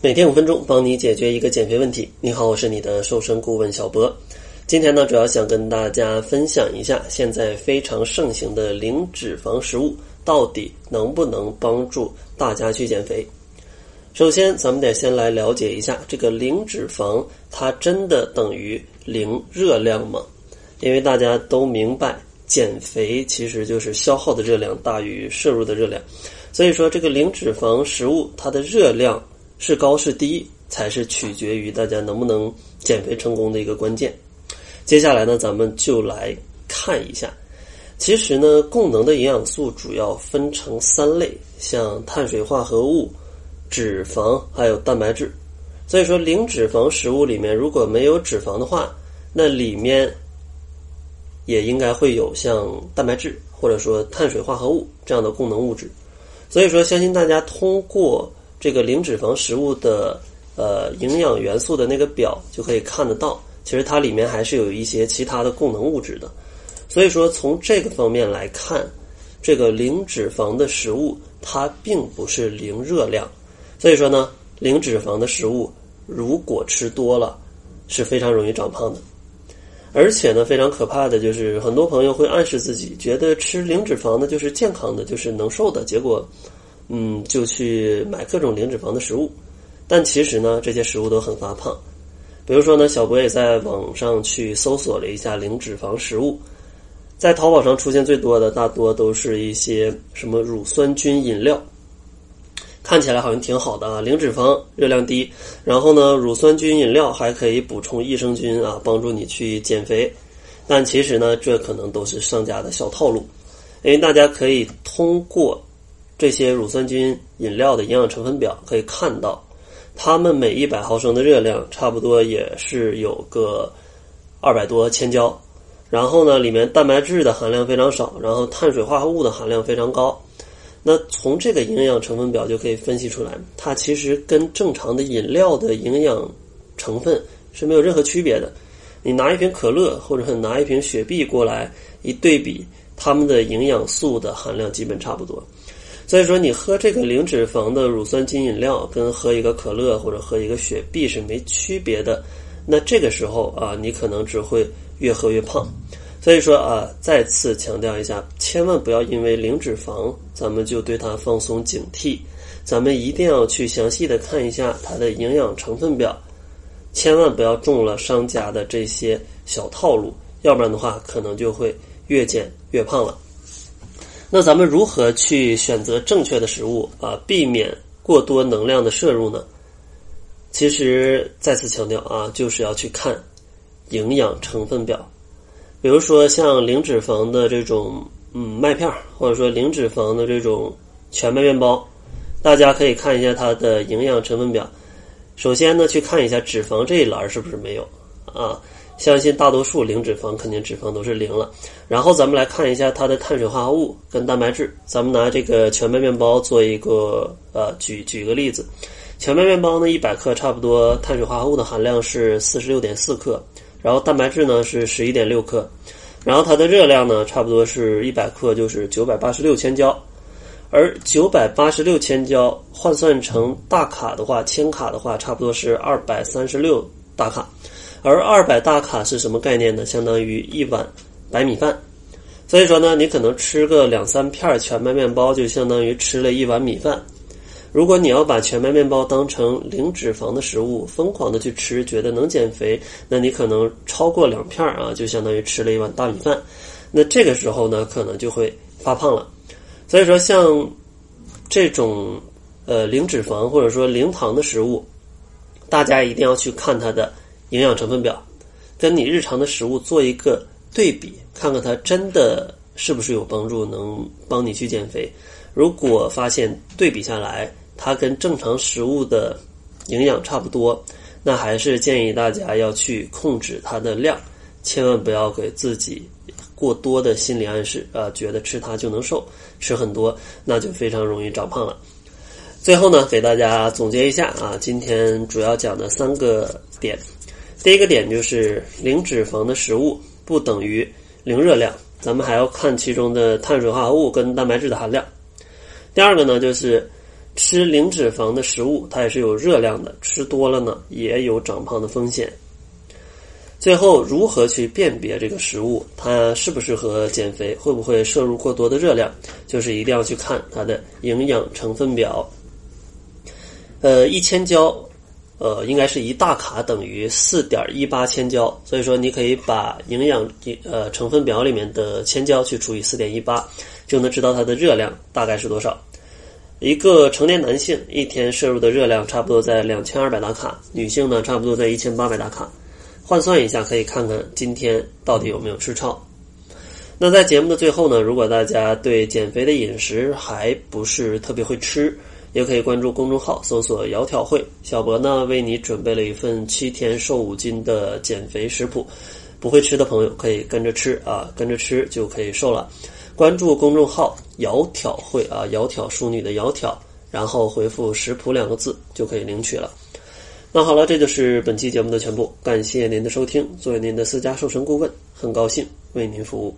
每天五分钟，帮你解决一个减肥问题。你好，我是你的瘦身顾问小博。今天呢，主要想跟大家分享一下现在非常盛行的零脂肪食物到底能不能帮助大家去减肥。首先，咱们得先来了解一下这个零脂肪，它真的等于零热量吗？因为大家都明白，减肥其实就是消耗的热量大于摄入的热量，所以说这个零脂肪食物它的热量。是高是低，才是取决于大家能不能减肥成功的一个关键。接下来呢，咱们就来看一下。其实呢，供能的营养素主要分成三类，像碳水化合物、脂肪还有蛋白质。所以说，零脂肪食物里面如果没有脂肪的话，那里面也应该会有像蛋白质或者说碳水化合物这样的供能物质。所以说，相信大家通过。这个零脂肪食物的呃营养元素的那个表就可以看得到，其实它里面还是有一些其他的供能物质的。所以说从这个方面来看，这个零脂肪的食物它并不是零热量。所以说呢，零脂肪的食物如果吃多了是非常容易长胖的。而且呢，非常可怕的就是很多朋友会暗示自己，觉得吃零脂肪的就是健康的，就是能瘦的，结果。嗯，就去买各种零脂肪的食物，但其实呢，这些食物都很发胖。比如说呢，小博也在网上去搜索了一下零脂肪食物，在淘宝上出现最多的大多都是一些什么乳酸菌饮料，看起来好像挺好的啊，零脂肪、热量低，然后呢，乳酸菌饮料还可以补充益生菌啊，帮助你去减肥。但其实呢，这可能都是商家的小套路，因为大家可以通过。这些乳酸菌饮料的营养成分表可以看到，它们每一百毫升的热量差不多也是有个二百多千焦，然后呢，里面蛋白质的含量非常少，然后碳水化合物的含量非常高。那从这个营养成分表就可以分析出来，它其实跟正常的饮料的营养成分是没有任何区别的。你拿一瓶可乐或者是拿一瓶雪碧过来一对比，它们的营养素的含量基本差不多。所以说，你喝这个零脂肪的乳酸菌饮料，跟喝一个可乐或者喝一个雪碧是没区别的。那这个时候啊，你可能只会越喝越胖。所以说啊，再次强调一下，千万不要因为零脂肪，咱们就对它放松警惕。咱们一定要去详细的看一下它的营养成分表，千万不要中了商家的这些小套路，要不然的话，可能就会越减越胖了。那咱们如何去选择正确的食物啊，避免过多能量的摄入呢？其实再次强调啊，就是要去看营养成分表。比如说像零脂肪的这种嗯麦片，或者说零脂肪的这种全麦面包，大家可以看一下它的营养成分表。首先呢，去看一下脂肪这一栏是不是没有啊。相信大多数零脂肪肯定脂肪都是零了，然后咱们来看一下它的碳水化合物跟蛋白质。咱们拿这个全麦面包做一个呃举举个例子，全麦面包呢一百克差不多碳水化合物的含量是四十六点四克，然后蛋白质呢是十一点六克，然后它的热量呢差不多是一百克就是九百八十六千焦，而九百八十六千焦换算成大卡的话，千卡的话差不多是二百三十六大卡。而二百大卡是什么概念呢？相当于一碗白米饭，所以说呢，你可能吃个两三片全麦面包，就相当于吃了一碗米饭。如果你要把全麦面包当成零脂肪的食物，疯狂的去吃，觉得能减肥，那你可能超过两片啊，就相当于吃了一碗大米饭。那这个时候呢，可能就会发胖了。所以说，像这种呃零脂肪或者说零糖的食物，大家一定要去看它的。营养成分表，跟你日常的食物做一个对比，看看它真的是不是有帮助，能帮你去减肥。如果发现对比下来，它跟正常食物的营养差不多，那还是建议大家要去控制它的量，千万不要给自己过多的心理暗示啊，觉得吃它就能瘦，吃很多那就非常容易长胖了。最后呢，给大家总结一下啊，今天主要讲的三个点。第一个点就是零脂肪的食物不等于零热量，咱们还要看其中的碳水化合物跟蛋白质的含量。第二个呢，就是吃零脂肪的食物，它也是有热量的，吃多了呢也有长胖的风险。最后，如何去辨别这个食物它适不适合减肥，会不会摄入过多的热量，就是一定要去看它的营养成分表。呃，一千焦，呃，应该是一大卡等于四点一八千焦，所以说你可以把营养呃成分表里面的千焦去除以四点一八，就能知道它的热量大概是多少。一个成年男性一天摄入的热量差不多在两千二百大卡，女性呢差不多在一千八百大卡。换算一下，可以看看今天到底有没有吃超。那在节目的最后呢，如果大家对减肥的饮食还不是特别会吃，也可以关注公众号搜索“窈窕会”，小博呢为你准备了一份七天瘦五斤的减肥食谱。不会吃的朋友可以跟着吃啊，跟着吃就可以瘦了。关注公众号“窈窕会”啊，窈窕淑女的窈窕，然后回复“食谱”两个字就可以领取了。那好了，这就是本期节目的全部。感谢您的收听，作为您的私家瘦身顾问，很高兴为您服务。